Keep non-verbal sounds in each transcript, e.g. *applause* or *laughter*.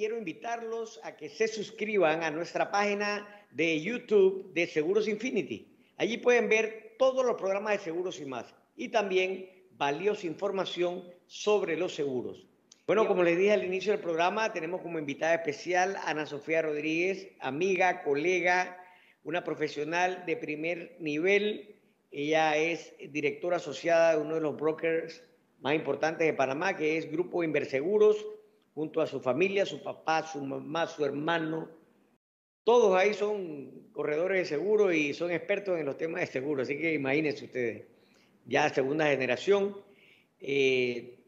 quiero invitarlos a que se suscriban a nuestra página de YouTube de Seguros Infinity. Allí pueden ver todos los programas de seguros y más. Y también valiosa información sobre los seguros. Bueno, como les dije al inicio del programa, tenemos como invitada especial a Ana Sofía Rodríguez, amiga, colega, una profesional de primer nivel. Ella es directora asociada de uno de los brokers más importantes de Panamá, que es Grupo Inverseguros, junto a su familia, su papá, su mamá, su hermano. Todos ahí son corredores de seguro y son expertos en los temas de seguro, así que imagínense ustedes, ya segunda generación. Eh,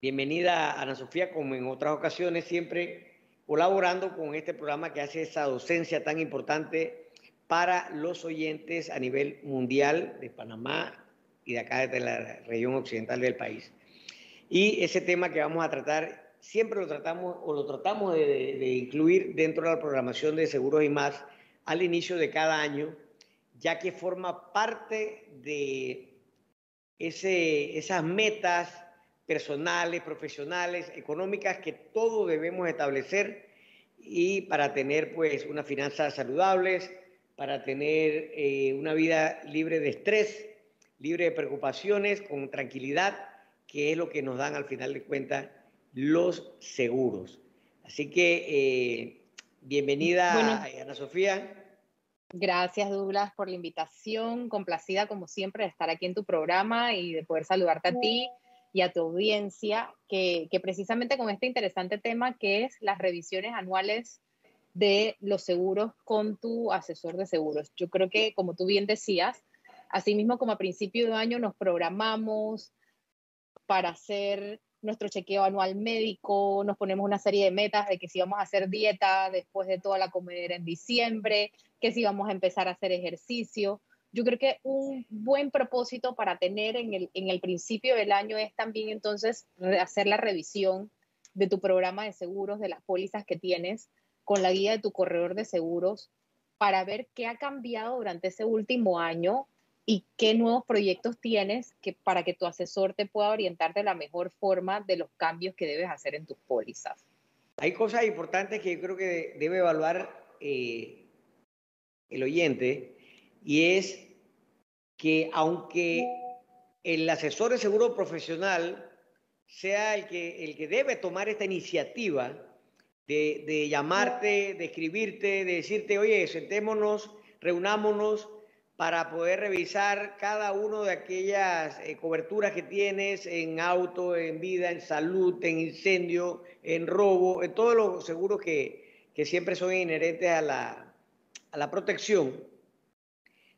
bienvenida Ana Sofía, como en otras ocasiones, siempre colaborando con este programa que hace esa docencia tan importante para los oyentes a nivel mundial de Panamá y de acá desde la región occidental del país. Y ese tema que vamos a tratar, siempre lo tratamos o lo tratamos de, incluir dentro de la programación de seguros y más al inicio de cada año, ya que forma parte de esas metas personales, profesionales, económicas que todos debemos establecer y para tener pues unas finanzas saludables, para tener eh, una vida libre de estrés, libre de preocupaciones, con tranquilidad, que es lo que nos dan al final de cuentas los seguros. Así que eh, bienvenida Ana Sofía. Gracias, Douglas, por la invitación. Complacida, como siempre, de estar aquí en tu programa y de poder saludarte a ti y a tu audiencia, que, precisamente con este interesante tema que es las revisiones anuales de los seguros con tu asesor de seguros. Yo creo que, como tú bien decías, así mismo como a principio de año nos programamos para hacer nuestro chequeo anual médico, nos ponemos una serie de metas de que si vamos a hacer dieta después de toda la comedera en diciembre, que si vamos a empezar a hacer ejercicio. Yo creo que un buen propósito para tener en el, en el principio del año es también entonces hacer la revisión de tu programa de seguros, de las pólizas que tienes, con la guía de tu corredor de seguros, para ver qué ha cambiado durante ese último año y qué nuevos proyectos tienes que, para que tu asesor te pueda orientar de la mejor forma de los cambios que debes hacer en tus pólizas. Hay cosas importantes que yo creo que debe evaluar eh, el oyente y es que aunque el asesor de seguro profesional sea el que, el que debe tomar esta iniciativa de, de llamarte, de escribirte, de decirte, oye, sentémonos, reunámonos, para poder revisar cada una de aquellas eh, coberturas que tienes en auto, en vida, en salud, en incendio, en robo, en todos los seguros que, que siempre son inherentes a la, a la protección.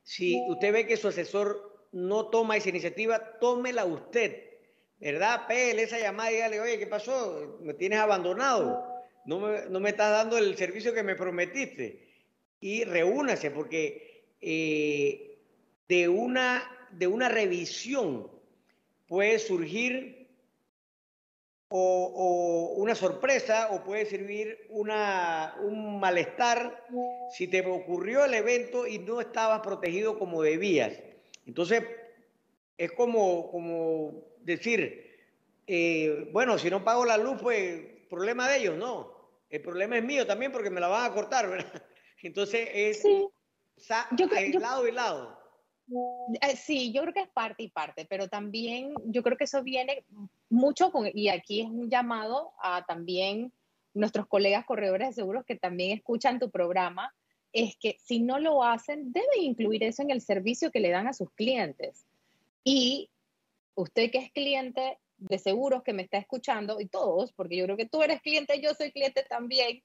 Si usted ve que su asesor no toma esa iniciativa, tómela usted, ¿verdad? Pele esa llamada y dígale, oye, ¿qué pasó? Me tienes abandonado, no me, no me estás dando el servicio que me prometiste. Y reúnase, porque eh, de, una, de una revisión puede surgir o, una sorpresa o puede servir una, un malestar si te ocurrió el evento y no estabas protegido como debías. Entonces, es como, como decir, eh, bueno, si no pago la luz, pues problema de ellos, no. El problema es mío también porque me la van a cortar, ¿verdad? *laughs* Entonces es, yo, creo, lado y lado. Eh, sí, yo creo que es parte y parte, pero también yo creo que eso viene mucho con, y aquí es un llamado a también nuestros colegas corredores de seguros que también escuchan tu programa, es que si no lo hacen, deben incluir eso en el servicio que le dan a sus clientes. Y usted que es cliente de seguros que me está escuchando, y todos, porque yo creo que tú eres cliente, yo soy cliente también,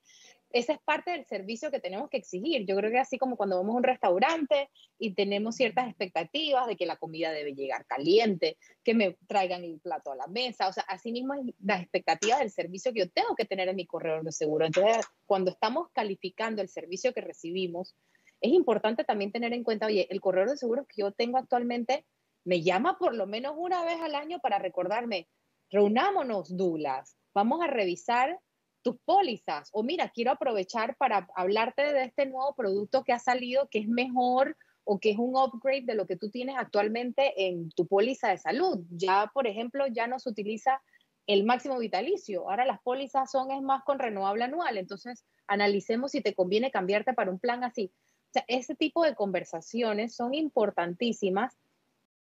esa es parte del servicio que tenemos que exigir. Yo creo que así como cuando vamos a un restaurante y tenemos ciertas expectativas de que la comida debe llegar caliente, que me traigan el plato a la mesa, o sea, así mismo las expectativas del servicio que yo tengo que tener en mi corredor de seguro. Entonces, cuando estamos calificando el servicio que recibimos, es importante también tener en cuenta, oye, el corredor de seguros que yo tengo actualmente me llama por lo menos una vez al año para recordarme, reunámonos, Douglas, vamos a revisar tus pólizas. O mira, quiero aprovechar para hablarte de este nuevo producto que ha salido, que es mejor o que es un upgrade de lo que tú tienes actualmente en tu póliza de salud. Ya, por ejemplo, ya no se utiliza el máximo vitalicio. Ahora las pólizas son es más con renovable anual, entonces analicemos si te conviene cambiarte para un plan así. O sea, ese tipo de conversaciones son importantísimas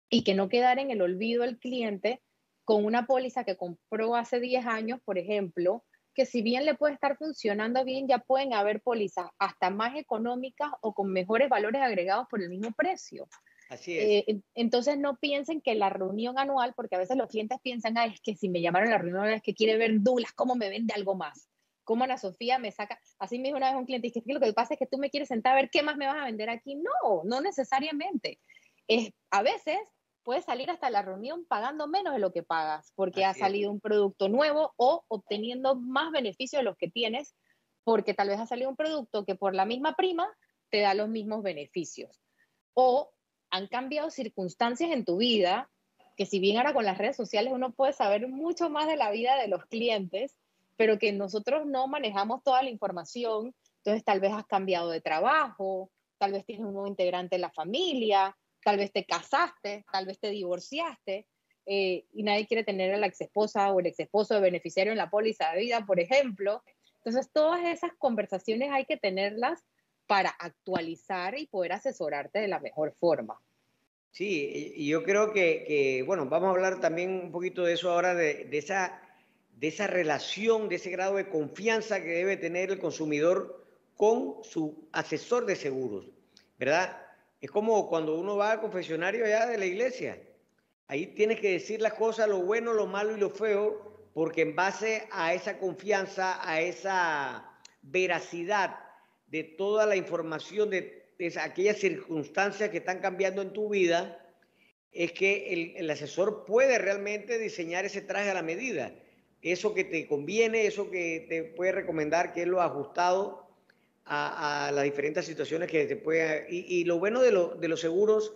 y que no quedar en el olvido el cliente con una póliza que compró hace 10 años, por ejemplo, que si bien le puede estar funcionando bien, ya pueden haber pólizas hasta más económicas o con mejores valores agregados por el mismo precio. Así es. Eh, entonces no piensen que la reunión anual, porque a veces los clientes piensan, ah, es que si me llamaron a la reunión es que quiere ver Douglas, ¿cómo me vende algo más? ¿Cómo Ana Sofía me saca? Así me dijo una vez un cliente, que lo que pasa es que tú me quieres sentar a ver qué más me vas a vender aquí. No, no necesariamente. Es, a veces puedes salir hasta la reunión pagando menos de lo que pagas, porque ha salido un producto nuevo o obteniendo más beneficios de los que tienes, porque tal vez ha salido un producto que por la misma prima te da los mismos beneficios. O han cambiado circunstancias en tu vida, que si bien ahora con las redes sociales uno puede saber mucho más de la vida de los clientes, pero que nosotros no manejamos toda la información, entonces tal vez has cambiado de trabajo, tal vez tienes un nuevo integrante en la familia, tal vez te casaste, tal vez te divorciaste, eh, y nadie quiere tener a la ex esposa o el ex esposo de beneficiario en la póliza de vida, por ejemplo. Entonces, todas esas conversaciones hay que tenerlas para actualizar y poder asesorarte de la mejor forma. Sí, yo creo que, bueno, vamos a hablar también un poquito de eso ahora, de, esa, de esa relación, de ese grado de confianza que debe tener el consumidor con su asesor de seguros, ¿verdad? Es como cuando uno va al confesionario allá de la iglesia. Ahí tienes que decir las cosas, lo bueno, lo malo y lo feo, porque en base a esa confianza, a esa veracidad de toda la información de, aquellas circunstancias que están cambiando en tu vida, es que el, asesor puede realmente diseñar ese traje a la medida. Eso que te conviene, eso que te puede recomendar, que es lo ajustado a, las diferentes situaciones que se puede... Y, lo bueno de, de los seguros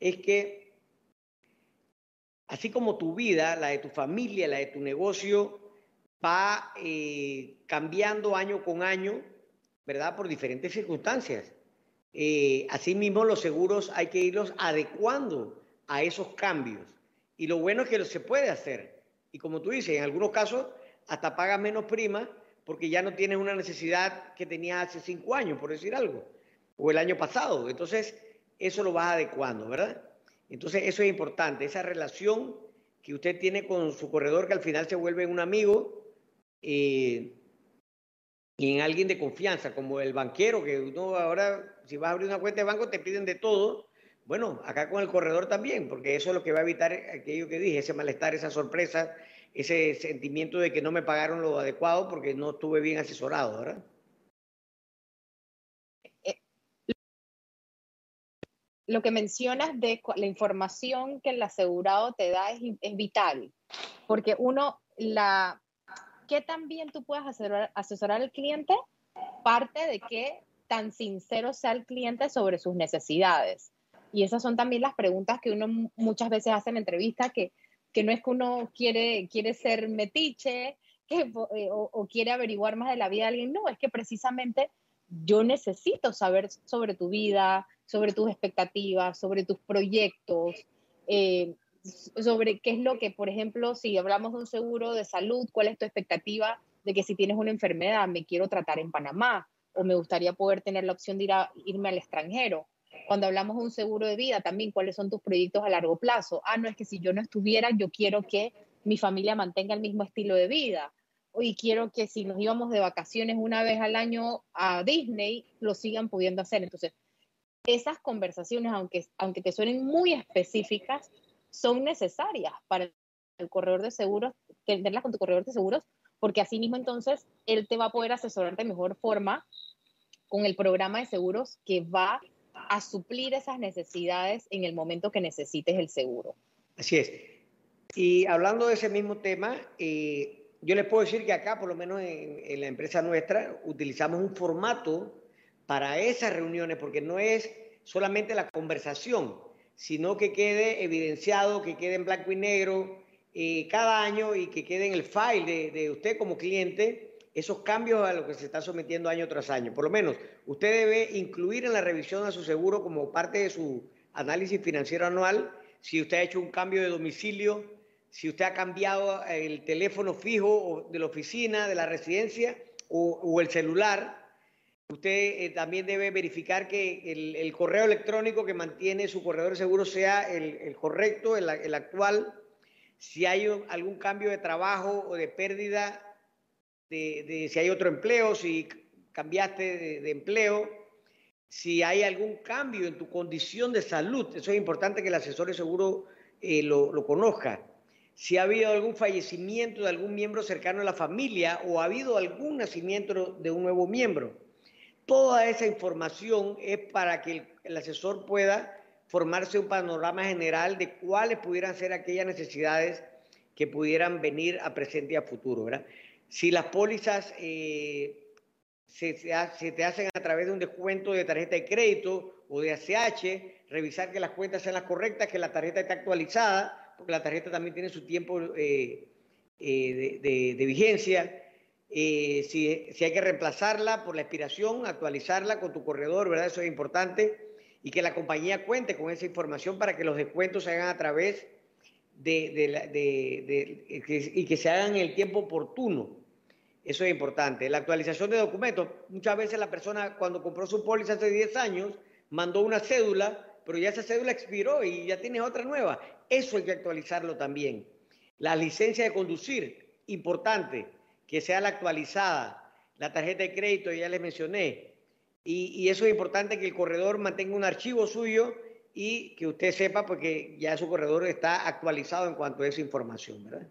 es que, así como tu vida, la de tu familia, la de tu negocio, va eh, cambiando año con año, ¿verdad? Por diferentes circunstancias. Eh, asimismo, los seguros hay que irlos adecuando a esos cambios. Y lo bueno es que se puede hacer. Y como tú dices, en algunos casos hasta pagas menos prima porque ya no tienes una necesidad que tenías hace cinco años, por decir algo, o el año pasado. Entonces, eso lo vas adecuando, ¿verdad? Entonces, eso es importante, esa relación que usted tiene con su corredor, que al final se vuelve un amigo, eh, y en alguien de confianza, como el banquero, que uno ahora, si vas a abrir una cuenta de banco, te piden de todo. Bueno, acá con el corredor también, porque eso es lo que va a evitar aquello que dije, ese malestar, esa sorpresa, ese sentimiento de que no me pagaron lo adecuado porque no estuve bien asesorado, ¿verdad? Eh, lo que mencionas de la información que el asegurado te da es, vital, porque uno, la, qué tan bien tú puedes asesorar, asesorar al cliente parte de que tan sincero sea el cliente sobre sus necesidades. Y esas son también las preguntas que uno muchas veces hace en entrevistas, que, que no es que uno quiere, quiere ser metiche que, eh, o, quiere averiguar más de la vida de alguien, no, es que precisamente yo necesito saber sobre tu vida, sobre tus expectativas, sobre tus proyectos, eh, sobre qué es lo que, por ejemplo, si hablamos de un seguro de salud, cuál es tu expectativa de que si tienes una enfermedad, me quiero tratar en Panamá o me gustaría poder tener la opción de ir a, irme al extranjero. Cuando hablamos de un seguro de vida, también cuáles son tus proyectos a largo plazo. Ah, no es que si yo no estuviera, yo quiero que mi familia mantenga el mismo estilo de vida. Y quiero que si nos íbamos de vacaciones una vez al año a Disney, lo sigan pudiendo hacer. Entonces, esas conversaciones, aunque, aunque te suenen muy específicas, son necesarias para el corredor de seguros, tenerlas con tu corredor de seguros, porque así mismo entonces él te va a poder asesorar de mejor forma con el programa de seguros que va a suplir esas necesidades en el momento que necesites el seguro. Así es. Y hablando de ese mismo tema, eh, yo les puedo decir que acá, por lo menos en, en, la empresa nuestra, utilizamos un formato para esas reuniones, porque no es solamente la conversación, sino que quede evidenciado, que quede en blanco y negro eh, cada año y que quede en el file de, usted como cliente esos cambios a los que se está sometiendo año tras año. Por lo menos, usted debe incluir en la revisión a su seguro como parte de su análisis financiero anual si usted ha hecho un cambio de domicilio, si usted ha cambiado el teléfono fijo de la oficina, de la residencia o, el celular. Usted eh, también debe verificar que el, correo electrónico que mantiene su corredor de seguro sea el, correcto, el, actual. Si hay algún cambio de trabajo o de pérdida, de, si hay otro empleo, si cambiaste de, empleo, si hay algún cambio en tu condición de salud. Eso es importante que el asesor de seguro eh, lo, lo conozca si ha habido algún fallecimiento de algún miembro cercano de la familia o ha habido algún nacimiento de un nuevo miembro. Toda esa información es para que el, asesor pueda formarse un panorama general de cuáles pudieran ser aquellas necesidades que pudieran venir a presente y a futuro. Si las pólizas eh, se, te hacen a través de un descuento de tarjeta de crédito o de ACH, revisar que las cuentas sean las correctas, que la tarjeta esté actualizada porque la tarjeta también tiene su tiempo eh, eh, de, vigencia. Si, si, hay que reemplazarla por la expiración, actualizarla con tu corredor, ¿verdad? Eso es importante. Y que la compañía cuente con esa información para que los descuentos se hagan a través de, y que se hagan en el tiempo oportuno. Eso es importante. La actualización de documentos. Muchas veces la persona cuando compró su póliza hace 10 años mandó una cédula, pero ya esa cédula expiró y ya tienes otra nueva. Eso hay que actualizarlo también. La licencia de conducir, importante, que sea la actualizada. La tarjeta de crédito, ya les mencioné. Y, eso es importante que el corredor mantenga un archivo suyo y que usted sepa porque ya su corredor está actualizado en cuanto a esa información, ¿verdad?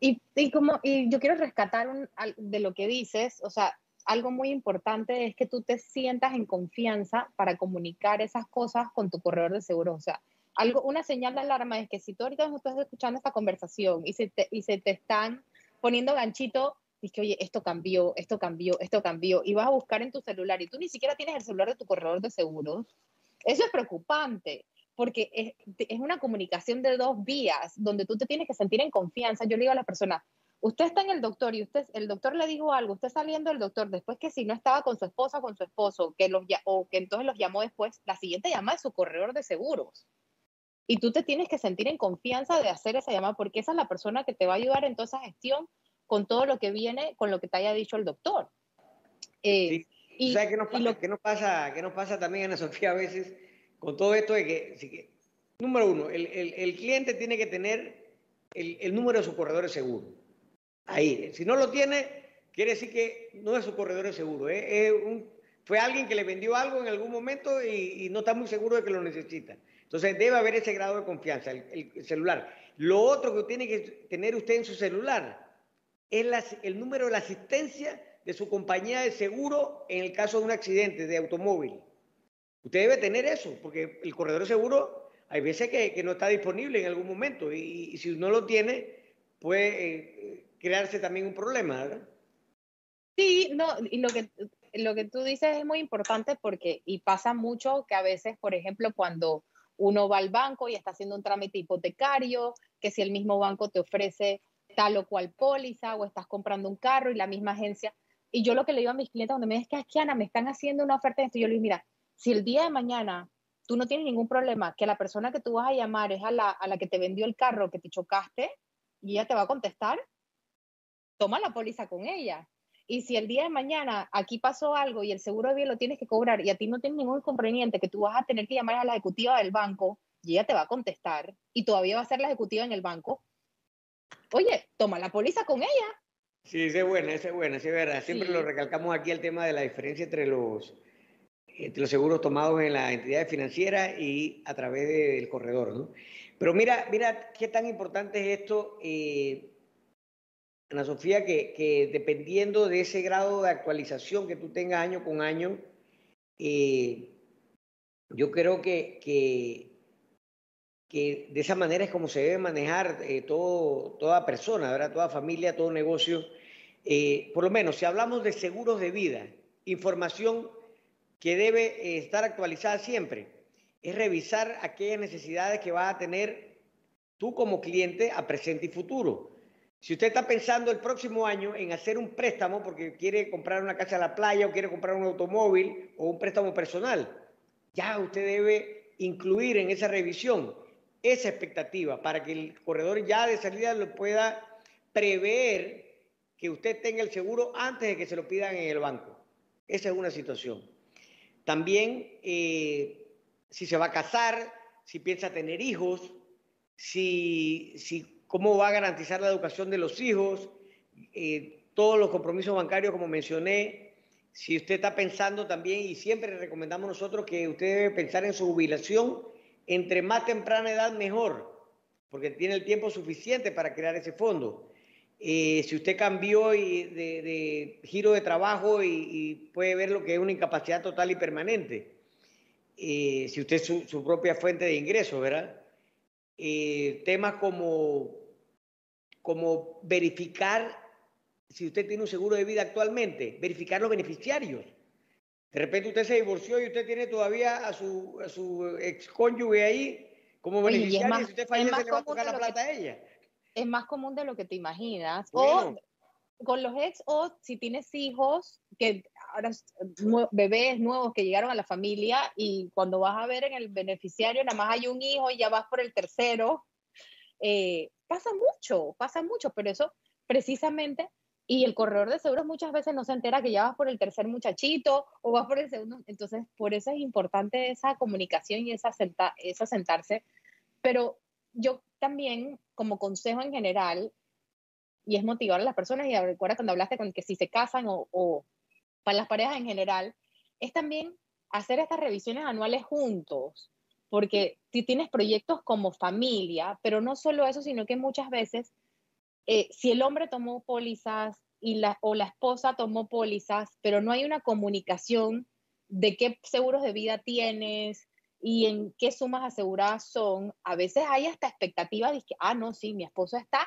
Y, como, y yo quiero rescatar de lo que dices, o sea, algo muy importante es que tú te sientas en confianza para comunicar esas cosas con tu corredor de seguro. O sea, algo, una señal de alarma es que si tú ahorita estás escuchando esta conversación y se te, y se te están poniendo ganchito, dices que, oye, esto cambió, esto cambió, esto cambió, y vas a buscar en tu celular y tú ni siquiera tienes el celular de tu corredor de seguros, eso es preocupante, porque es, es una comunicación de dos vías, donde tú te tienes que sentir en confianza. Yo le digo a la persona, usted está en el doctor y usted, el doctor le dijo algo, usted saliendo del doctor, después que si no estaba con su esposa o con su esposo, que los, o que entonces los llamó después, la siguiente llamada es su corredor de seguros. Y tú te tienes que sentir en confianza de hacer esa llamada porque esa es la persona que te va a ayudar en toda esa gestión con todo lo que viene, con lo que te haya dicho el doctor. Eh, y, ¿Sabes qué nos, pasa, qué nos pasa, qué nos pasa también, Ana Sofía, a veces con todo esto de que, número uno, el, el, cliente tiene que tener el, el, número de su corredor de seguro. Ahí, si no lo tiene, quiere decir que no es su corredor de seguro. ¿eh? Fue alguien que le vendió algo en algún momento y, y no está muy seguro de que lo necesita. Entonces debe haber ese grado de confianza, el, celular. Lo otro que tiene que tener usted en su celular es el número de la asistencia de su compañía de seguro en el caso de un accidente de automóvil. Usted debe tener eso, porque el corredor seguro hay veces que, no está disponible en algún momento y, si no lo tiene puede eh, crearse también un problema, ¿verdad? Sí, no, y lo que, lo que tú dices es muy importante porque, y pasa mucho que a veces, por ejemplo, cuando uno va al banco y está haciendo un trámite hipotecario, que si el mismo banco te ofrece tal o cual póliza o estás comprando un carro y la misma agencia. Y yo lo que le digo a mis clientes cuando me dicen que Ana, me están haciendo una oferta de esto, yo les digo, mira, si el día de mañana tú no tienes ningún problema, que la persona que tú vas a llamar es a la, a la que te vendió el carro, que te chocaste, y ella te va a contestar, toma la póliza con ella. Y si el día de mañana aquí pasó algo y el seguro de vida lo tienes que cobrar y a ti no tienes ningún inconveniente que tú vas a tener que llamar a la ejecutiva del banco y ella te va a contestar y todavía va a ser la ejecutiva en el banco, oye, toma la póliza con ella. Sí, esa es buena, esa es buena, es verdad. Siempre lo recalcamos aquí el tema de la diferencia entre los, los seguros tomados en la entidad financiera y a través del corredor, ¿no? Pero mira, mira qué tan importante es esto. Eh, Ana Sofía, que, dependiendo de ese grado de actualización que tú tengas año con año, eh, yo creo que, que, de esa manera es como se debe manejar eh, todo, toda persona, ¿verdad? toda familia, todo negocio. Eh, por lo menos, si hablamos de seguros de vida, información que debe estar actualizada siempre, es revisar aquellas necesidades que vas a tener tú como cliente a presente y futuro. Si usted está pensando el próximo año en hacer un préstamo porque quiere comprar una casa a la playa o quiere comprar un automóvil o un préstamo personal, ya usted debe incluir en esa revisión esa expectativa para que el corredor ya de salida lo pueda prever que usted tenga el seguro antes de que se lo pidan en el banco. Esa es una situación. También, eh, si se va a casar, si piensa tener hijos, si, si, cómo va a garantizar la educación de los hijos, eh, todos los compromisos bancarios, como mencioné. Si usted está pensando también, y siempre recomendamos nosotros que usted debe pensar en su jubilación, entre más temprana edad mejor, porque tiene el tiempo suficiente para crear ese fondo. Eh, si usted cambió de, giro de trabajo y, puede ver lo que es una incapacidad total y permanente, eh, si usted es su, propia fuente de ingresos, ¿verdad? Eh, temas como, como verificar si usted tiene un seguro de vida actualmente, verificar los beneficiarios. De repente usted se divorció y usted tiene todavía a su, a su ex cónyuge ahí como beneficiario y, si usted fallece le va a tocar la plata a ella es más común de lo que te imaginas. O con los ex, o si tienes hijos, que ahora bebés nuevos que llegaron a la familia y cuando vas a ver en el beneficiario nada más hay un hijo y ya vas por el tercero. Eh, pasa mucho, pasa mucho, pero eso precisamente, y el corredor de seguros muchas veces no se entera que ya vas por el tercer muchachito o vas por el segundo, entonces por eso es importante esa comunicación y esa, esa sentarse, pero yo también, como consejo en general, y es motivar a las personas, y recuerda cuando hablaste con que si se casan o, para las parejas en general, es también hacer estas revisiones anuales juntos, porque si tienes proyectos como familia, pero no solo eso, sino que muchas veces, eh, si el hombre tomó pólizas y la, o la esposa tomó pólizas, pero no hay una comunicación de qué seguros de vida tienes, y en qué sumas aseguradas son, a veces hay hasta expectativas de que, ah, no, sí, mi esposo está,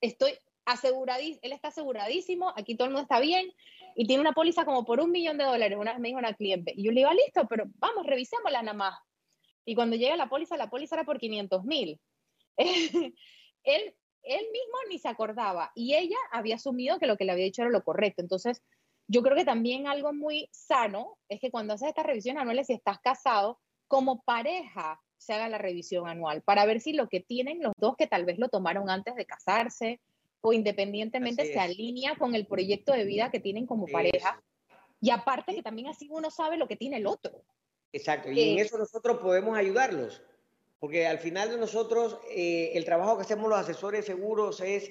estoy aseguradísimo, él está aseguradísimo, aquí todo el mundo está bien, y tiene una póliza como por un millón de dólares, una vez me dijo una cliente, y yo le iba, listo, pero vamos, revisémosla nada más. Y cuando llega la póliza, la póliza era por 500 mil. *laughs* él, él mismo ni se acordaba, y ella había asumido que lo que le había dicho era lo correcto. Entonces, yo creo que también algo muy sano es que cuando haces estas revisiones anuales, si estás casado, como pareja se haga la revisión anual para ver si lo que tienen los dos que tal vez lo tomaron antes de casarse o independientemente se alinea con el proyecto de vida que tienen como pareja. Y aparte que también así uno sabe lo que tiene el otro. Exacto, y en eso nosotros podemos ayudarlos, porque al final de nosotros eh, el trabajo que hacemos los asesores seguros es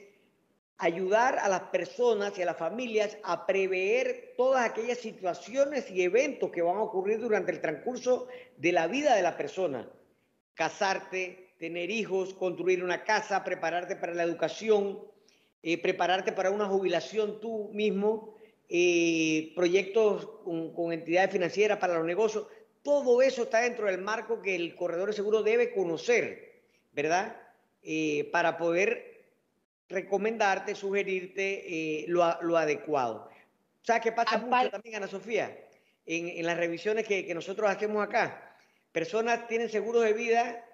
ayudar a las personas y a las familias a prever todas aquellas situaciones y eventos que van a ocurrir durante el transcurso de la vida de la persona. Casarte, tener hijos, construir una casa, prepararte para la educación, eh, prepararte para una jubilación tú mismo, eh, proyectos con, entidades financieras para los negocios. Todo eso está dentro del marco que el corredor de seguro debe conocer, ¿verdad? Eh, para poder recomendarte, sugerirte eh, lo, lo, adecuado. ¿Sabes qué pasa mucho también, Ana Sofía? En, las revisiones que, nosotros hacemos acá. Personas tienen seguros de vida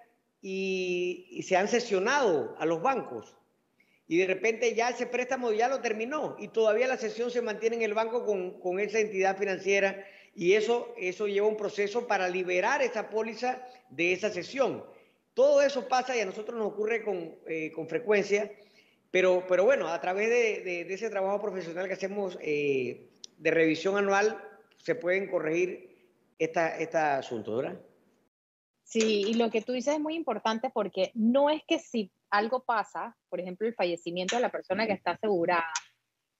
y, se han sesionado a los bancos. Y de repente ya ese préstamo ya lo terminó y todavía la sesión se mantiene en el banco con, esa entidad financiera y eso, eso lleva un proceso para liberar esa póliza de esa sesión. Todo eso pasa y a nosotros nos ocurre con, eh, con frecuencia pero, pero bueno, a través de, ese trabajo profesional que hacemos eh, de revisión anual, se pueden corregir esta, este asunto, ¿verdad? Sí, y lo que tú dices es muy importante porque no es que si algo pasa, por ejemplo, el fallecimiento de la persona que está asegurada,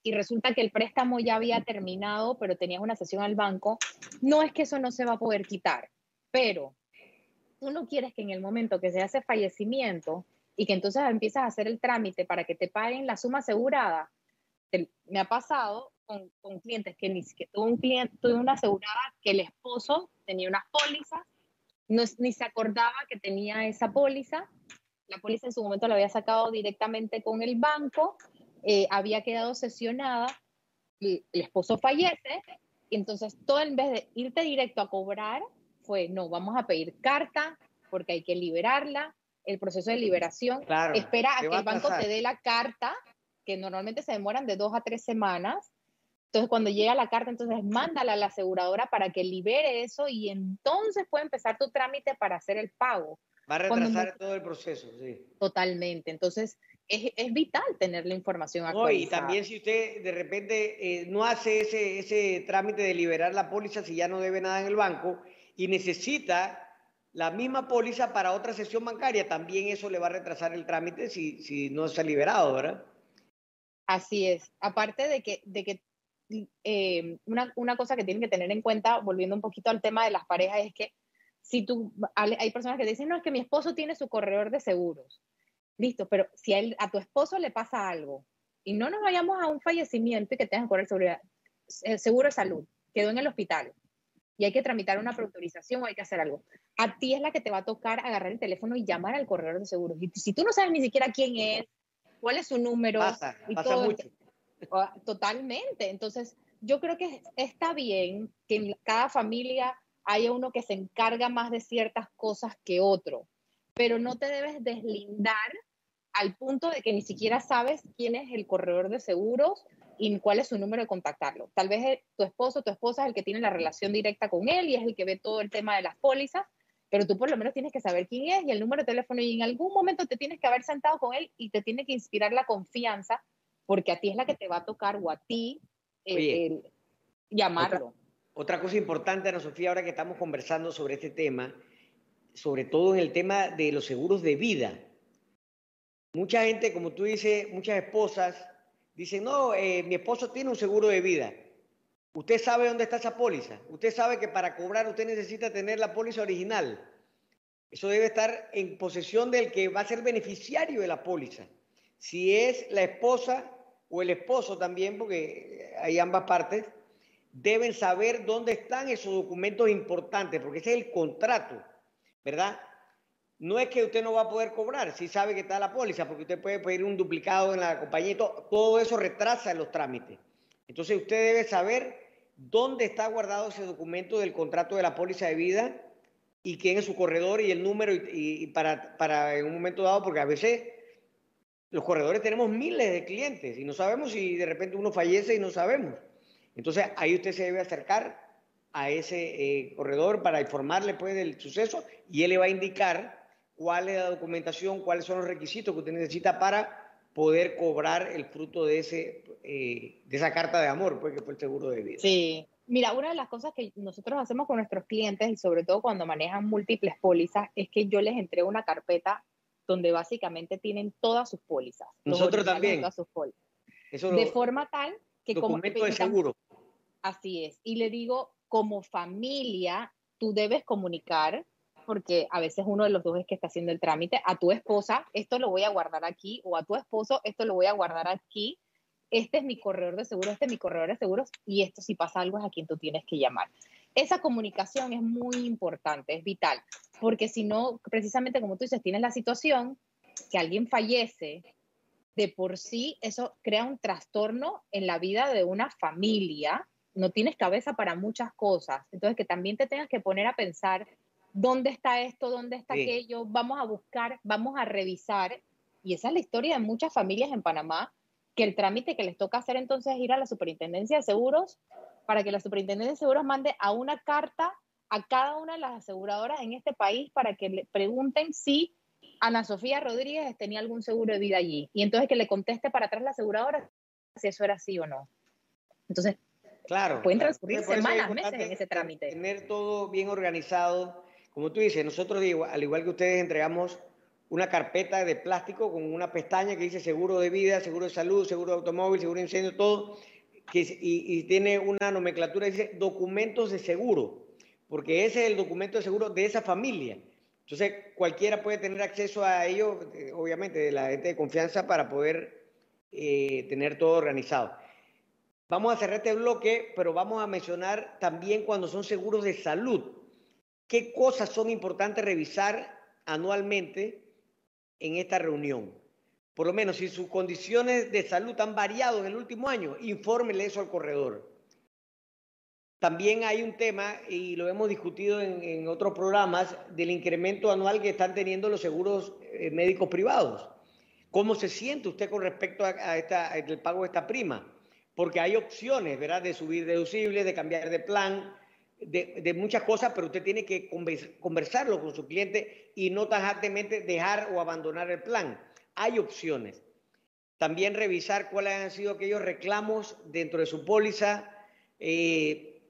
y resulta que el préstamo ya había terminado, pero tenías una sesión al banco, no es que eso no se va a poder quitar, pero tú no quieres que en el momento que se hace fallecimiento, y que entonces empiezas a hacer el trámite para que te paguen la suma asegurada. Me ha pasado con, clientes que ni siquiera tuve un cliente, tuve una asegurada que el esposo tenía unas pólizas, no, ni se acordaba que tenía esa póliza. La póliza en su momento la había sacado directamente con el banco, eh, había quedado sesionada, y el esposo fallece, y entonces todo en vez de irte directo a cobrar, fue, no, vamos a pedir carta porque hay que liberarla, el proceso de liberación, espera a que el banco te dé la carta, que normalmente se demoran de dos a tres semanas. Entonces, cuando llega la carta, entonces mándala a la aseguradora para que libere eso y entonces puede empezar tu trámite para hacer el pago. Va a retrasar todo el proceso, sí. Totalmente. Entonces, es, es vital tener la información actualizada. y también si usted de repente eh, no hace ese, ese trámite de liberar la póliza si ya no debe nada en el banco y necesita la misma póliza para otra sesión bancaria, también eso le va a retrasar el trámite si, si no se ha liberado, ¿verdad? Así es. Aparte de que, de que eh, una, una, cosa que tienen que tener en cuenta, volviendo un poquito al tema de las parejas, es que si tú, hay personas que dicen, no, es que mi esposo tiene su corredor de seguros. Listo, pero si a, tu esposo le pasa algo y no nos vayamos a un fallecimiento y que tengas que correr sobre el seguro de salud, quedó en el hospital y hay que tramitar una preautorización o hay que hacer algo. A ti es la que te va a tocar agarrar el teléfono y llamar al corredor de seguros. Y si tú no sabes ni siquiera quién es, cuál es su número. Pasa, pasa mucho. Ah, totalmente. Entonces, yo creo que está bien que en cada familia haya uno que se encarga más de ciertas cosas que otro, pero no te debes deslindar al punto de que ni siquiera sabes quién es el corredor de seguros y cuál es su número de contactarlo. Tal vez tu esposo tu esposa es el que tiene la relación directa con él y es el que ve todo el tema de las pólizas, pero tú por lo menos tienes que saber quién es y el número de teléfono y en algún momento te tienes que haber sentado con él y te tiene que inspirar la confianza porque a ti es la que te va a tocar o a ti eh, llamarlo. Otra, cosa importante, Ana Sofía, ahora que estamos conversando sobre este tema, sobre todo en el tema de los seguros de vida. Mucha gente, como tú dices, muchas esposas dicen, no, eh, mi esposo tiene un seguro de vida. Usted sabe dónde está esa póliza. Usted sabe que para cobrar usted necesita tener la póliza original. Eso debe estar en posesión del que va a ser beneficiario de la póliza. Si es la esposa, o el esposo también, porque hay ambas partes, deben saber dónde están esos documentos importantes, porque ese es el contrato, ¿verdad? No es que usted no va a poder cobrar, si sabe que está la póliza, porque usted puede pedir un duplicado en la compañía y todo, eso retrasa los trámites. Entonces usted debe saber dónde está guardado ese documento del contrato de la póliza de vida y quién es su corredor y el número y, para, para en un momento dado, porque a veces los corredores tenemos miles de clientes y no sabemos si de repente uno fallece y no sabemos. Entonces ahí usted se debe acercar a ese eh, corredor para informarle pues del suceso y él le va a indicar cuál es la documentación, cuáles son los requisitos que usted necesita para poder cobrar el fruto de, ese, eh, de esa carta de amor, pues que fue el seguro de vida. Sí, mira, una de las cosas que nosotros hacemos con nuestros clientes y sobre todo cuando manejan múltiples pólizas es que yo les entrego una carpeta donde básicamente tienen todas sus pólizas. Nosotros también. de forma tal que documento de seguro. Así es. Y le digo, como familia, tú debes comunicar, porque a veces uno de los dos es que está haciendo el trámite, a tu esposa, esto lo voy a guardar aquí, o a tu esposo, esto lo voy a guardar aquí. Este es mi corredor de seguros, este es mi corredor de seguros, y esto si pasa algo es a quien tú tienes que llamar. Esa comunicación es muy importante, es vital, porque si no, precisamente como tú dices, tienes la situación que alguien fallece, de por sí eso crea un trastorno en la vida de una familia, no tienes cabeza para muchas cosas, entonces que también te tengas que poner a pensar dónde está esto, dónde está aquello, vamos a buscar, vamos a revisar, y esa es la historia de muchas familias en Panamá, que el trámite que les toca hacer entonces es ir a la superintendencia de seguros para que la superintendencia de seguros mande a una carta a cada una de las aseguradoras en este país para que le pregunten si Ana Sofía Rodríguez tenía algún seguro de vida allí. Y entonces que le conteste para atrás la aseguradora si eso era así o no. Entonces, claro, pueden transcurrir semanas, meses en ese trámite. Tener todo bien organizado. Como tú dices, nosotros, al igual que ustedes, entregamos una carpeta de plástico con una pestaña que dice seguro de vida, seguro de salud, seguro de automóvil, seguro de incendio, todo y, tiene una nomenclatura dice documentos de seguro, porque ese es el documento de seguro de esa familia. Entonces, cualquiera puede tener acceso a ello, eh, obviamente, de la gente de confianza para poder eh, tener todo organizado. Vamos a cerrar este bloque, pero vamos a mencionar también cuando son seguros de salud. ¿Qué cosas son importantes revisar anualmente en esta reunión? por lo menos si sus condiciones de salud han variado en el último año, infórmele eso al corredor. También hay un tema, y lo hemos discutido en, otros programas, del incremento anual que están teniendo los seguros eh, médicos privados. ¿Cómo se siente usted con respecto a, el pago de esta prima? Porque hay opciones, ¿verdad?, de subir deducibles, de cambiar de plan, de, muchas cosas, pero usted tiene que conversarlo con su cliente y no tajantemente dejar o abandonar el plan. Hay opciones. También revisar cuáles han sido aquellos reclamos dentro de su póliza. Eh,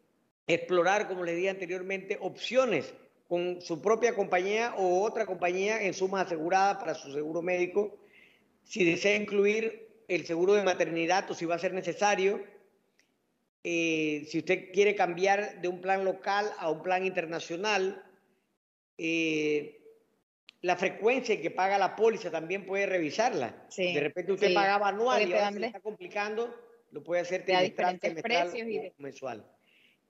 explorar, como les dije anteriormente, opciones con su propia compañía o otra compañía en suma asegurada para su seguro médico. Si desea incluir el seguro de maternidad o si va a ser necesario eh, si usted quiere cambiar de un plan local a un plan internacional, eh, la frecuencia que paga la póliza también puede revisarla. de repente usted pagaba anual y ahora se está complicando, lo puede hacer trimestral, y mensual.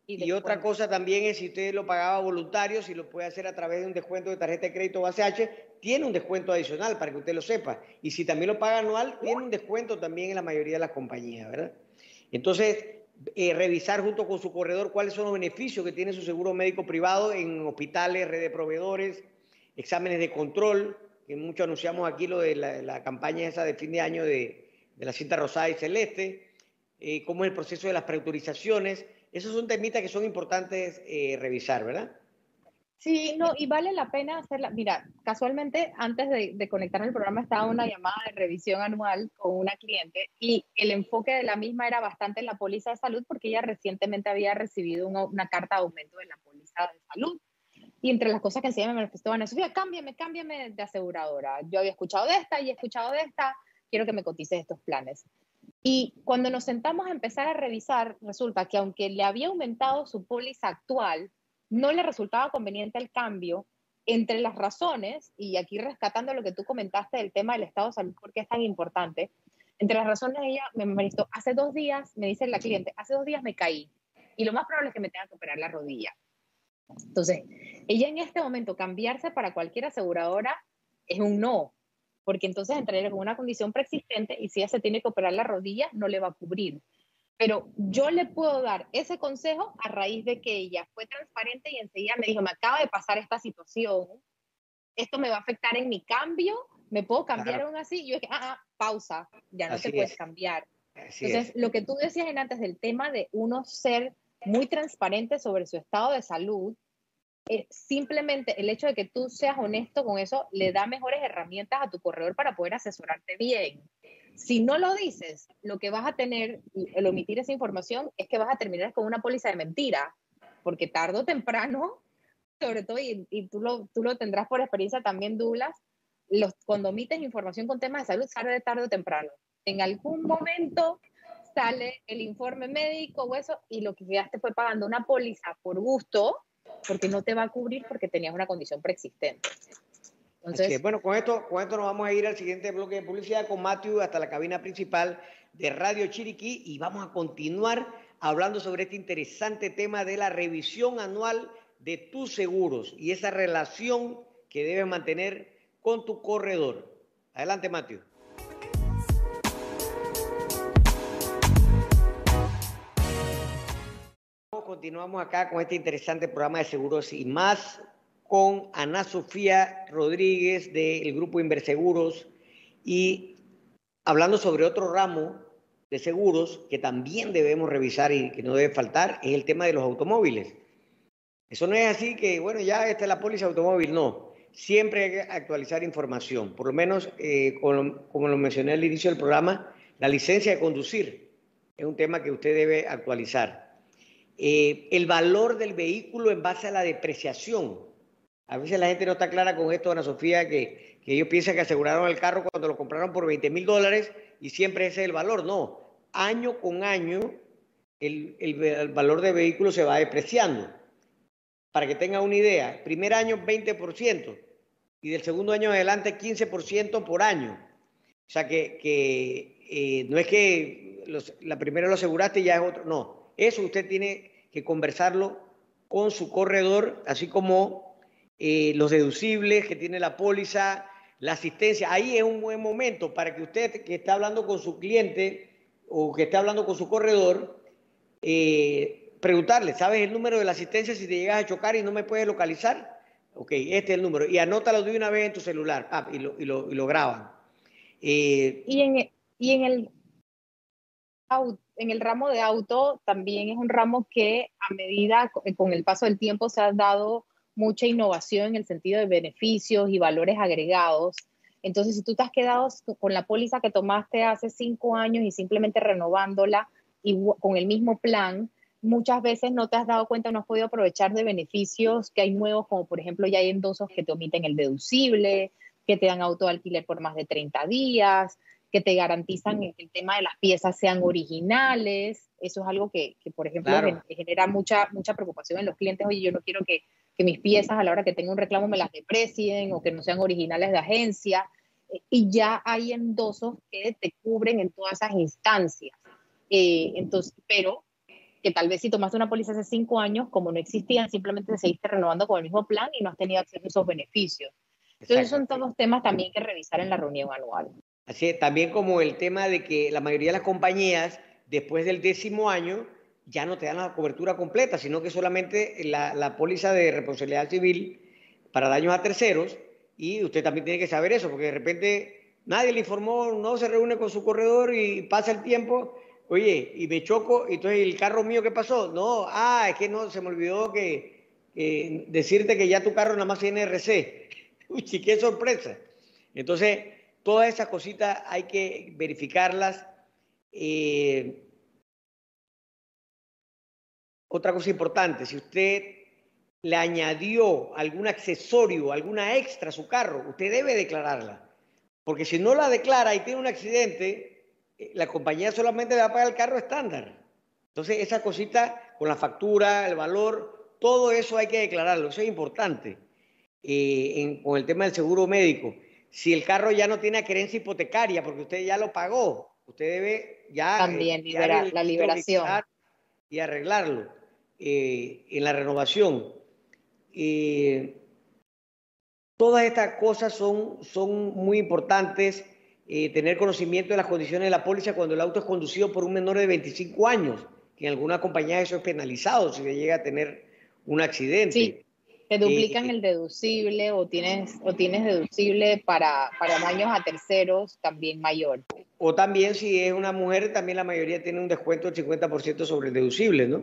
Y, otra cosa también es si usted lo pagaba voluntario, si lo puede hacer a través de un descuento de tarjeta de crédito o ACH, tiene un descuento adicional para que usted lo sepa. Y si también lo paga anual, tiene un descuento también en la mayoría de las compañías, ¿verdad? Entonces, eh, revisar junto con su corredor cuáles son los beneficios que tiene su seguro médico privado en hospitales, red de proveedores, exámenes de control, que mucho anunciamos aquí lo de la, campaña esa de fin de año de, la cinta rosada y celeste, eh, cómo es el proceso de las preautorizaciones. Esos son temitas que son importantes eh, revisar, ¿verdad? Sí, no, y vale la pena hacerla. Mira, casualmente antes de, de conectarme al programa estaba una llamada de revisión anual con una cliente y el enfoque de la misma era bastante en la póliza de salud porque ella recientemente había recibido una, carta de aumento de la póliza de salud. Y entre las cosas que hacía me manifestó, Ana Sofía, cámbiame, cámbiame de aseguradora. Yo había escuchado de esta y he escuchado de esta, quiero que me cotices estos planes. Y cuando nos sentamos a empezar a revisar, resulta que aunque le había aumentado su póliza actual, no le resultaba conveniente el cambio entre las razones, y aquí rescatando lo que tú comentaste del tema del estado de salud, porque es tan importante, entre las razones ella me manifestó, hace dos días, me dice la cliente, hace dos días me caí y lo más probable es que me tenga que operar la rodilla. Entonces, ella en este momento cambiarse para cualquier aseguradora es un no, porque entonces entraría con una condición preexistente y si ella se tiene que operar la rodilla, no le va a cubrir. Pero yo le puedo dar ese consejo a raíz de que ella fue transparente y enseguida me dijo, me acaba de pasar esta situación, esto me va a afectar en mi cambio, me puedo cambiar aún así. Y yo dije, ah, ah, pausa, ya no te puedes cambiar. Entonces, lo que tú decías en antes del tema de uno ser muy transparente sobre su estado de salud, eh, simplemente el hecho de que tú seas honesto con eso le da mejores herramientas a tu corredor para poder asesorarte bien. Si no lo dices, lo que vas a tener, el omitir esa información, es que vas a terminar con una póliza de mentira, porque tarde o temprano, sobre todo, y, tú, lo, tendrás por experiencia también, Douglas, los, cuando omites información con temas de salud, sale de tarde o temprano. En algún momento sale el informe médico o eso, y lo que quedaste fue pagando una póliza por gusto, porque no te va a cubrir porque tenías una condición preexistente bueno, con esto, con esto nos vamos a ir al siguiente bloque de publicidad con Matthew hasta la cabina principal de Radio Chiriquí y vamos a continuar hablando sobre este interesante tema de la revisión anual de tus seguros y esa relación que debes mantener con tu corredor. Adelante, Matthew. Continuamos acá con este interesante programa de seguros y más con Ana Sofía Rodríguez del Grupo Inverseguros y hablando sobre otro ramo de seguros que también debemos revisar y que no debe faltar, es el tema de los automóviles. Eso no es así que, bueno, ya está la póliza automóvil, no. Siempre hay que actualizar información. Por lo menos, eh, como, lo mencioné al inicio del programa, la licencia de conducir es un tema que usted debe actualizar. Eh, el valor del vehículo en base a la depreciación a veces la gente no está clara con esto, Ana Sofía, que, ellos piensan que aseguraron el carro cuando lo compraron por 20 mil dólares y siempre ese es el valor. No, año con año el, valor del vehículo se va depreciando. Para que tenga una idea, primer año 20% y del segundo año adelante 15% por año. O sea que, eh, no es que la primera lo aseguraste y ya es otro, no. Eso usted tiene que conversarlo con su corredor, así como eh, los deducibles que tiene la póliza, la asistencia. Ahí es un buen momento para que usted que está hablando con su cliente o que está hablando con su corredor, eh, preguntarle, ¿sabes el número de la asistencia si te llegas a chocar y no me puedes localizar? Ok, este es el número. Y anótalo de una vez en tu celular y, lo, y, lo, y, lo, graban. Eh, y, en, y en el en el ramo de auto también es un ramo que a medida, con el paso del tiempo, se ha dado mucha innovación en el sentido de beneficios y valores agregados. Entonces, si tú te has quedado con la póliza que tomaste hace cinco años y simplemente renovándola y con el mismo plan, muchas veces no te has dado cuenta, no has podido aprovechar de beneficios que hay nuevos, como por ejemplo ya hay endosos que te omiten el deducible, que te dan auto alquiler por más de 30 días, que te garantizan que el tema de las piezas sean originales. Eso es algo que, por ejemplo, genera mucha, mucha preocupación en los clientes. Oye, yo no quiero que, que, mis piezas a la hora que tenga un reclamo me las deprecien o que no sean originales de agencia. Y ya hay endosos que te cubren en todas esas instancias. Eh, entonces, pero que tal vez si tomaste una póliza hace cinco años, como no existían, simplemente te seguiste renovando con el mismo plan y no has tenido acceso a esos beneficios. Entonces son todos temas también que revisar en la reunión anual. Así también como el tema de que la mayoría de las compañías, después del décimo año, ya no te dan la cobertura completa, sino que solamente la, la póliza de responsabilidad civil para daños a terceros, y usted también tiene que saber eso, porque de repente nadie le informó, no se reúne con su corredor y pasa el tiempo, oye, y me choco, y entonces el carro mío, ¿qué pasó? No, ah, es que no, se me olvidó que, decirte que ya tu carro nada más tiene RC. *laughs* Uy, qué sorpresa. Entonces, Todas esas cositas hay que verificarlas. Eh, otra cosa importante, si usted le añadió algún accesorio, alguna extra a su carro, usted debe declararla. Porque si no la declara y tiene un accidente, eh, la compañía solamente le va a pagar el carro estándar. Entonces, esa cosita con la factura, el valor, todo eso hay que declararlo. Eso es importante eh, con el tema del seguro médico si el carro ya no tiene querencia hipotecaria porque usted ya lo pagó, usted debe ya eh, también liberar la liberación y arreglarlo eh, en la renovación. Eh, todas estas cosas son, son muy importantes. tener conocimiento de las condiciones de la póliza cuando el auto es conducido por un menor de 25 años, que en alguna compañía eso es penalizado si se llega a tener un accidente. Sí. Te duplican el deducible o tienes, o tienes deducible para, para daños a terceros también mayor. O también si es una mujer, también la mayoría tiene un descuento del 50% sobre el deducible, ¿no?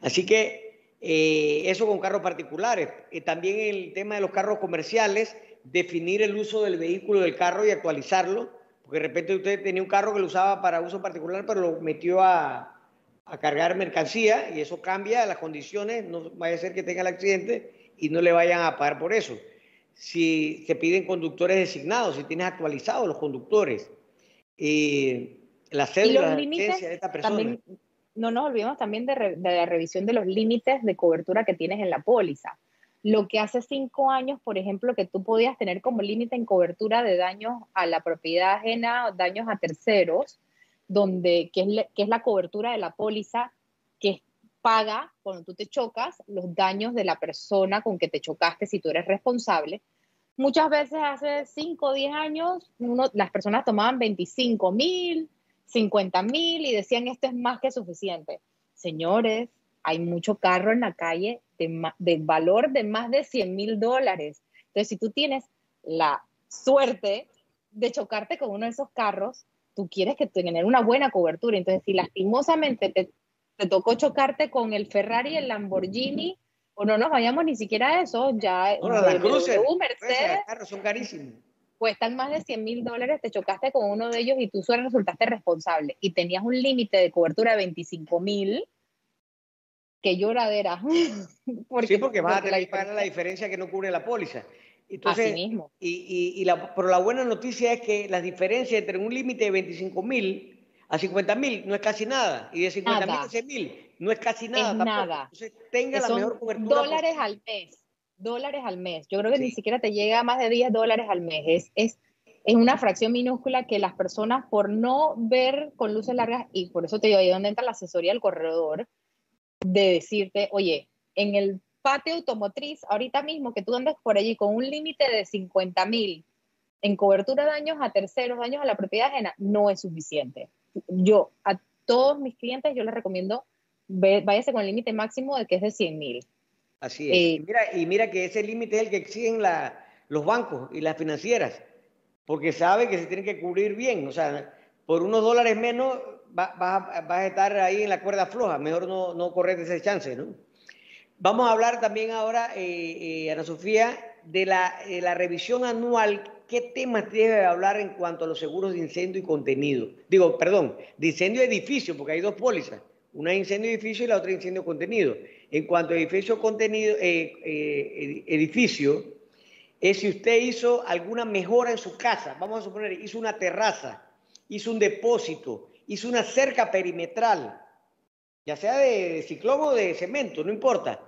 Así que eh, eso con carros particulares. Eh, también el tema de los carros comerciales, definir el uso del vehículo del carro y actualizarlo, porque de repente usted tenía un carro que lo usaba para uso particular, pero lo metió a, a cargar mercancía y eso cambia las condiciones, no vaya a ser que tenga el accidente y no le vayan a pagar por eso. Si se piden conductores designados, si tienes actualizados los conductores, eh, la cédula de de esta persona. No nos olvidemos también de, la revisión de los límites de cobertura que tienes en la póliza. Lo que hace cinco años, por ejemplo, que tú podías tener como límite en cobertura de daños a la propiedad ajena daños a terceros, donde, que es, que es la cobertura de la póliza que paga cuando tú te chocas los daños de la persona con que te chocaste si tú eres responsable. Muchas veces hace 5 o 10 años las personas tomaban 25 mil, 50 mil y decían esto es más que suficiente. Señores, hay mucho carro en la calle de, valor de más de 100 mil dólares. Entonces, si tú tienes la suerte de chocarte con uno de esos carros, tú quieres que tener una buena cobertura. Entonces, si lastimosamente te te tocó chocarte con el Ferrari, el Lamborghini, o no nos vayamos ni siquiera a eso, ya bueno, el Mercedes, carros son carísimos. Cuestan más de 100 mil dólares, te chocaste con uno de ellos y tú solo resultaste responsable y tenías un límite de cobertura de 25 mil, que lloradera. *laughs* porque, sí, porque vas a tener que pagar la diferencia que no cubre la póliza. Entonces, Así mismo. Y, y, la, pero la buena noticia es que la diferencia entre un límite de 25 mil a 50 mil no es casi nada. Y de 50 mil a 100 mil no es casi nada. Es nada. Entonces, tenga la mejor cobertura. Dólares al mes. Dólares al mes. Yo creo que ni siquiera te llega a más de 10 dólares al mes. Es, es, es una fracción minúscula que las personas, por no ver con luces largas, y por eso te digo ahí donde entra la asesoría del corredor, de decirte, oye, en el patio automotriz, ahorita mismo que tú andes por allí con un límite de 50 mil en cobertura de daños a terceros, daños a la propiedad ajena, no es suficiente yo a todos mis clientes yo les recomiendo váyase con el límite máximo de que es de 100 mil. Así es. y, eh, mira, y mira que ese límite es el que exigen la, los bancos y las financieras, porque sabe que se tienen que cubrir bien. O sea, por unos dólares menos vas a estar ahí en la cuerda floja, mejor no, no correr ese chance, ¿no? Vamos a hablar también ahora, eh, eh, Ana Sofía, de la, la, revisión anual. ¿Qué temas debe hablar en cuanto a los seguros de incendio y contenido? Digo, perdón, de incendio edificio, porque hay dos pólizas. Una incendio edificio y la otra incendio contenido. En cuanto a edificio contenido, eh, edificio, es si usted hizo alguna mejora en su casa, vamos a suponer, hizo una terraza, hizo un depósito, hizo una cerca perimetral, ya sea de ciclón o de cemento, no importa.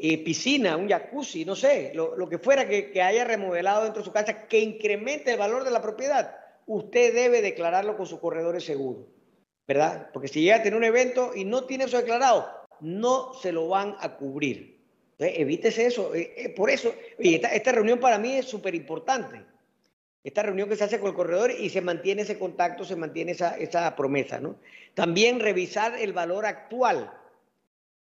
Eh, piscina, un jacuzzi, no sé, lo, que fuera que, que, haya remodelado dentro de su casa que incremente el valor de la propiedad, usted debe declararlo con su corredor de seguro, ¿verdad? Porque si llega a tener un evento y no tiene eso declarado, no se lo van a cubrir evítese eso. Eh, eh, por eso, esta, esta, reunión para mí es súper importante. Esta reunión que se hace con el corredor y se mantiene ese contacto, se mantiene esa, esa promesa, ¿no? También revisar el valor actual.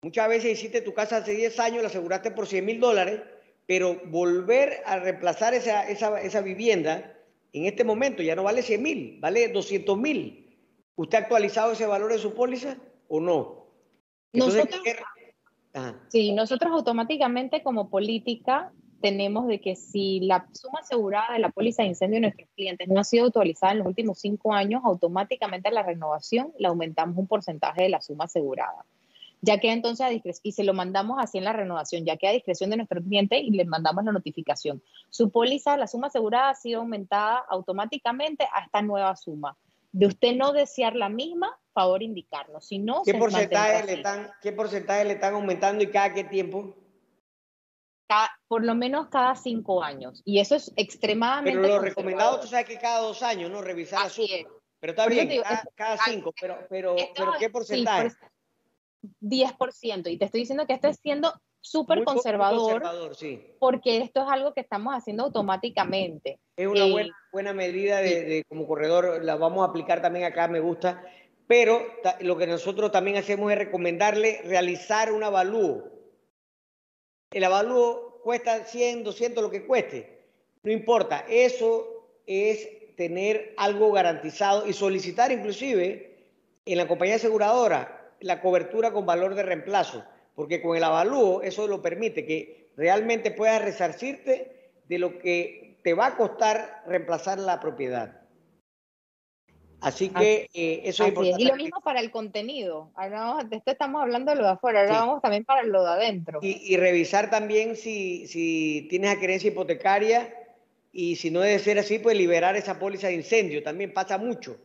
Muchas veces hiciste tu casa hace 10 años, la aseguraste por 100 mil dólares, pero volver a reemplazar esa, esa, esa, vivienda en este momento ya no vale 100 mil, vale 200 mil. ¿Usted ha actualizado ese valor de su póliza o no? Nosotros, Sí, nosotros automáticamente como política tenemos de que si la suma asegurada de la póliza de incendio de nuestros clientes no ha sido actualizada en los últimos cinco años, automáticamente a la renovación le aumentamos un porcentaje de la suma asegurada. Ya que entonces a y se lo mandamos así en la renovación, ya que a discreción de nuestro cliente y le mandamos la notificación. Su póliza, la suma asegurada ha sido aumentada automáticamente a esta nueva suma. De usted no desear la misma, favor indicarnos. Si no, ¿Qué, porcentaje le están, ¿Qué porcentaje le están aumentando y cada qué tiempo? por lo menos cada cinco años. Y eso es extremadamente. Pero lo recomendado, tú sabes que cada dos años, ¿no? Revisar su. Pero está bien, cada, cinco. Pero, pero, pero ¿qué porcentaje? 10%. Y te estoy diciendo que esto es siendo súper conservador, porque esto es algo que estamos haciendo automáticamente. Es una buena, eh, buena medida de, como corredor, la vamos a aplicar también acá, me gusta, pero lo que nosotros también hacemos es recomendarle realizar un avalúo. El avalúo cuesta 100, 200, lo que cueste, no importa, eso es tener algo garantizado y solicitar inclusive en la compañía aseguradora la cobertura con valor de reemplazo porque con el avalúo eso lo permite, que realmente puedas resarcirte de lo que te va a costar reemplazar la propiedad. Así que eh, eso es importante. Y lo mismo para el contenido. de esto estamos hablando de lo de afuera, ahora vamos también para lo de adentro. Y, revisar también si, si tienes adquierencia hipotecaria y si no debe ser así, pues liberar esa póliza de incendio. También pasa mucho.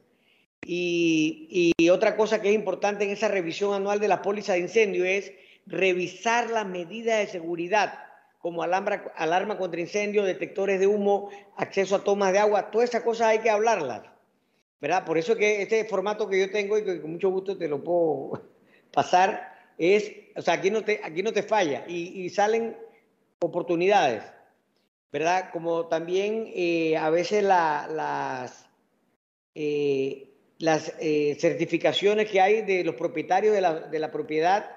Y, y otra cosa que es importante en esa revisión anual de la póliza de incendio es revisar las medidas de seguridad, como alarma contra incendio, detectores de humo, acceso a tomas de agua, todas esas cosas hay que hablarlas. ¿verdad? Por eso que este formato que yo tengo y que con mucho gusto te lo puedo *laughs* pasar es, o sea, aquí no te, aquí no te falla y, salen oportunidades, ¿verdad? Como también eh, a veces las, eh, las eh, certificaciones que hay de los propietarios de la, de la propiedad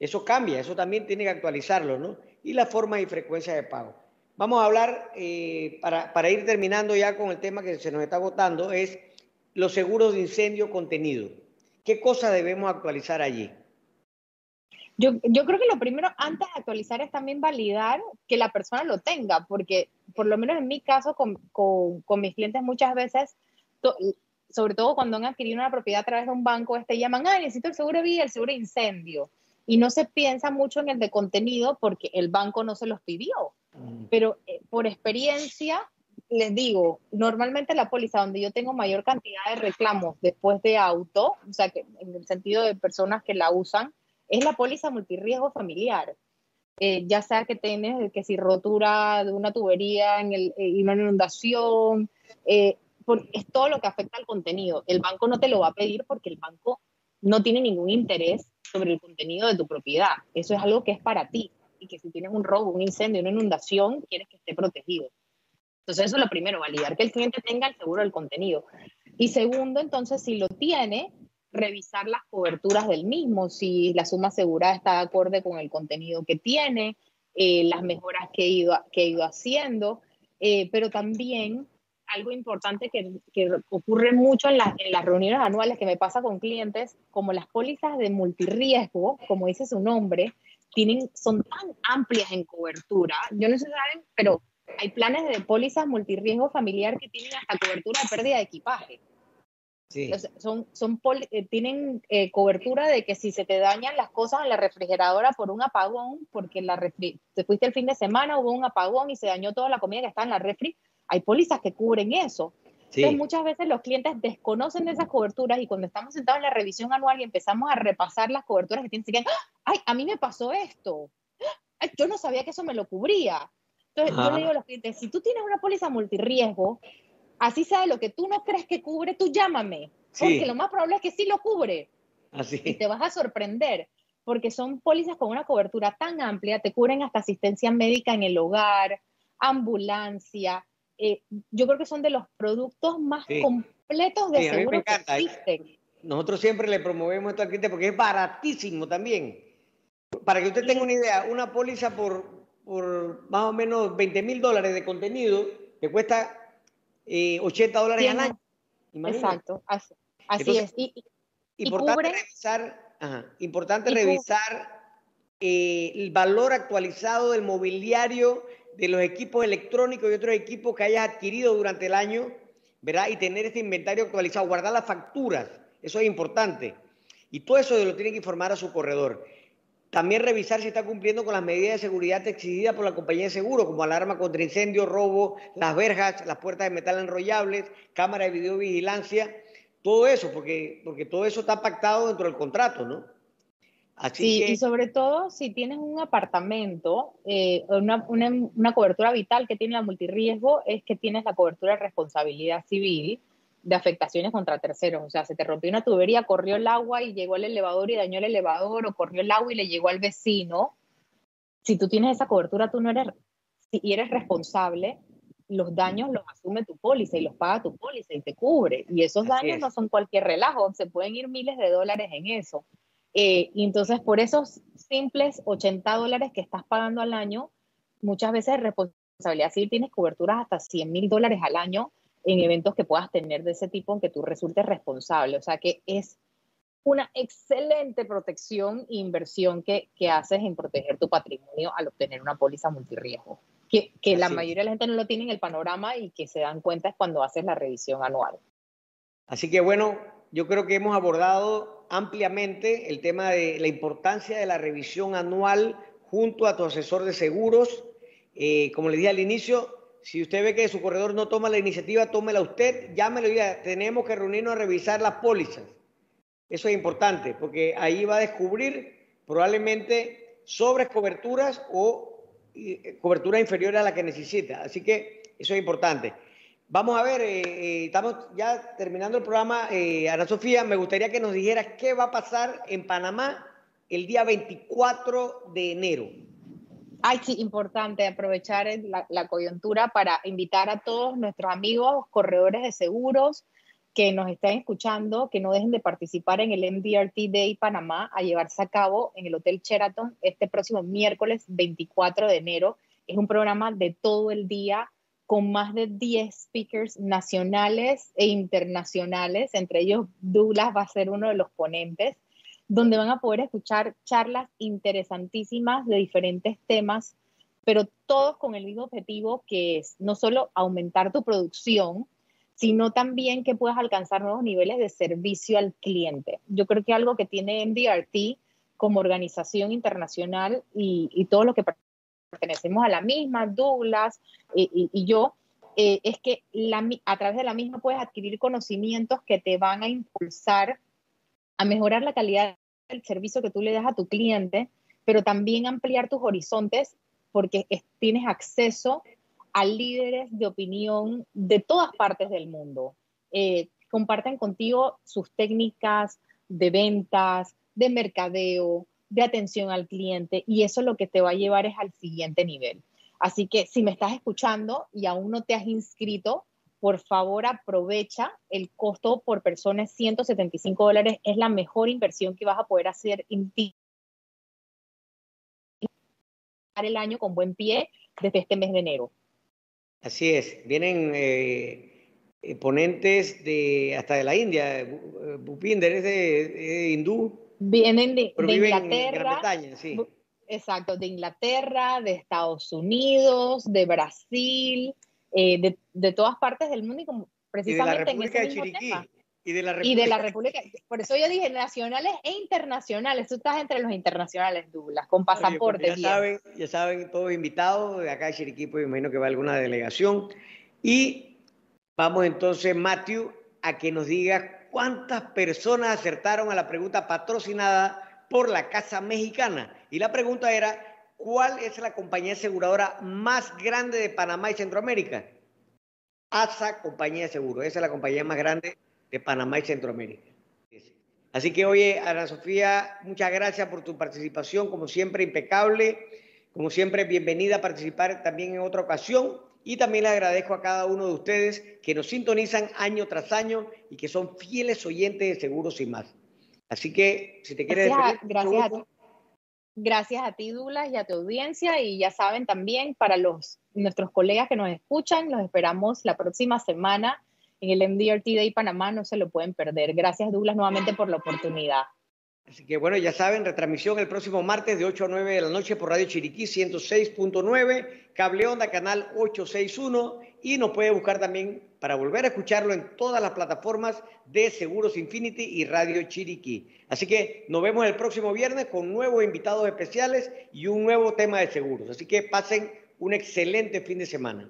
eso cambia, eso también tiene que actualizarlo, ¿no? Y la forma y frecuencia de pago. Vamos a hablar, eh, para, ir terminando ya con el tema que se nos está agotando, es los seguros de incendio contenido. ¿Qué cosas debemos actualizar allí? Yo, yo, creo que lo primero antes de actualizar es también validar que la persona lo tenga, porque por lo menos en mi caso con, con, con mis clientes muchas veces, sobre todo cuando han adquirido una propiedad a través de un banco, este llaman, ah, necesito el seguro de vida, el seguro de incendio y no se piensa mucho en el de contenido porque el banco no se los pidió. Mm. Pero eh, por experiencia, les digo, normalmente la póliza donde yo tengo mayor cantidad de reclamos después de auto, o sea, que en el sentido de personas que la usan, es la póliza multirriesgo familiar. Eh, ya sea que tienes que si rotura de una tubería en el, eh, una inundación, es todo lo que afecta al contenido. El banco no te lo va a pedir porque el banco no tiene ningún interés sobre el contenido de tu propiedad. Eso es algo que es para ti y que si tienes un robo, un incendio, una inundación, quieres que esté protegido. Entonces eso es lo primero, validar que el cliente tenga el seguro del contenido. Y segundo, entonces, si lo tiene, revisar las coberturas del mismo, si la suma asegurada está de acorde con el contenido que tiene, eh, las mejoras que he ido, haciendo, eh, pero también algo importante que, ocurre mucho en, en, las reuniones anuales que me pasa con clientes, como las pólizas de multirriesgo, como dice su nombre, tienen, son tan amplias en cobertura. Yo no sé si saben, pero hay planes de pólizas multirriesgo familiar que tienen hasta cobertura de pérdida de equipaje. Sí. son, son eh, tienen eh, cobertura de que si se te dañan las cosas en la refrigeradora por un apagón, porque la te fuiste el fin de semana, hubo un apagón y se dañó toda la comida que está en la refri, hay pólizas que cubren eso. Entonces, muchas veces los clientes desconocen de esas coberturas y cuando estamos sentados en la revisión anual y empezamos a repasar las coberturas que tienen, se quedan, ¡ay, a mí me pasó esto! yo no sabía que eso me lo cubría. Entonces, yo le digo a los clientes, si tú tienes una póliza multirriesgo, así sea lo que tú no crees que cubre, tú llámame, porque lo más probable es que sí lo cubre. Así. Y te vas a sorprender, porque son pólizas con una cobertura tan amplia, te cubren hasta asistencia médica en el hogar, ambulancia. Eh, yo creo que son de los productos más completos de seguro que existen. Nosotros siempre le promovemos esto al cliente porque es baratísimo también. Para que usted tenga una idea, una póliza por, por más o menos 20 mil dólares de contenido te cuesta 80 eh, dólares al año. Exacto, así, es. importante revisar, importante revisar eh, el valor actualizado del mobiliario de los equipos electrónicos y otros equipos que hayas adquirido durante el año, ¿verdad? Y tener este inventario actualizado, guardar las facturas, eso es importante. Y todo eso lo tiene que informar a su corredor. También revisar si está cumpliendo con las medidas de seguridad exigidas por la compañía de seguro, como alarma contra incendio, robo, las verjas, las puertas de metal enrollables, cámara de videovigilancia, todo eso, porque, porque todo eso está pactado dentro del contrato, ¿no? Así sí, y sobre todo si tienes un apartamento, eh, una, una, una cobertura vital que tiene la multirriesgo es que tienes la cobertura de responsabilidad civil, de afectaciones contra terceros. O sea, se te rompió una tubería, corrió el agua y llegó al elevador y dañó el elevador, o corrió el agua y le llegó al vecino. Si tú tienes esa cobertura, tú no eres, y eres responsable, los daños los asume tu póliza y los paga tu póliza y te cubre. Y esos daños no son cualquier relajo, se pueden ir miles de dólares en eso. Eh, y entonces, por esos simples 80 dólares que estás pagando al año, muchas veces responsabilidad civil tienes coberturas hasta 100 mil dólares al año en eventos que puedas tener de ese tipo en que tú resultes responsable. O sea que es una excelente protección e inversión que, que haces en proteger tu patrimonio al obtener una póliza multirriesgo, que, que la mayoría de la gente no lo tiene en el panorama y que se dan cuenta es cuando haces la revisión anual. Así que bueno, yo creo que hemos abordado ampliamente el tema de la importancia de la revisión anual junto a tu asesor de seguros. Eh, como les dije al inicio, si usted ve que su corredor no toma la iniciativa, tómela usted, llámelo y diga, tenemos que reunirnos a revisar las pólizas. Eso es importante, porque ahí va a descubrir probablemente sobres coberturas o eh, cobertura inferior a la que necesita. Así que eso es importante. Vamos a ver, eh, eh, estamos ya terminando el programa. Ana Sofía, me gustaría que nos dijeras qué va a pasar en Panamá el día 24 de enero. Ay, sí, importante aprovechar la, coyuntura para invitar a todos nuestros amigos corredores de seguros que nos estén escuchando, que no dejen de participar en el MDRT Day Panamá a llevarse a cabo en el Hotel Sheraton este próximo miércoles 24 de enero. Es un programa de todo el día con más de 10 speakers nacionales e internacionales, entre ellos Douglas va a ser uno de los ponentes donde van a poder escuchar charlas interesantísimas de diferentes temas, pero todos con el mismo objetivo que es no solo aumentar tu producción, sino también que puedas alcanzar nuevos niveles de servicio al cliente. Yo creo que algo que tiene MDRT como organización internacional y, todos los que pertenecemos a la misma, Douglas y, yo, eh, es que a través de la misma puedes adquirir conocimientos que te van a impulsar a mejorar la calidad del servicio que tú le das a tu cliente, pero también ampliar tus horizontes porque tienes acceso a líderes de opinión de todas partes del mundo. Eh, comparten contigo sus técnicas de ventas, de mercadeo, de atención al cliente y eso lo que te va a llevar es al siguiente nivel. Así que si me estás escuchando y aún no te has inscrito, por favor aprovecha el costo por persona es 175 dólares, es la mejor inversión que vas a poder hacer en ti el año con buen pie desde este mes de enero. Así es, vienen eh, eh, ponentes de hasta de la India. Bupinder es de, hindú. Vienen de, Inglaterra. Exacto, de Inglaterra, de Estados Unidos, de Brasil, eh, de, todas partes del mundo y como precisamente en ese mismo tema. Y de la República. Y de la República. Por eso yo dije nacionales e internacionales. Tú estás entre los internacionales, Douglas, con pasaporte. ya, saben, ya saben, todos invitados de acá de Chiriquí, pues imagino que va alguna delegación. Y vamos entonces, Matthew, a que nos diga cuántas personas acertaron a la pregunta patrocinada por la Casa Mexicana. Y la pregunta era, ¿cuál es la compañía aseguradora más grande de Panamá y Centroamérica? ASA Compañía de Seguro. Esa es la compañía más grande de Panamá y Centroamérica. Así que, oye, Ana Sofía, muchas gracias por tu participación, como siempre, impecable. Como siempre, bienvenida a participar también en otra ocasión. Y también le agradezco a cada uno de ustedes que nos sintonizan año tras año y que son fieles oyentes de Seguros y más. Así que, si te quieres gracias, gracias, a ti. Gracias a ti, Douglas, y a tu audiencia. Y ya saben también, para los nuestros colegas que nos escuchan, los esperamos la próxima semana en el MDRT Day Panamá, no se lo pueden perder. Gracias Douglas nuevamente por la oportunidad. Así que bueno, ya saben, retransmisión el próximo martes de 8 a 9 de la noche por Radio Chiriquí 106.9, Cable Onda Canal 861 y nos puede buscar también para volver a escucharlo en todas las plataformas de Seguros Infinity y Radio Chiriquí. Así que nos vemos el próximo viernes con nuevos invitados especiales y un nuevo tema de seguros. Así que pasen un excelente fin de semana.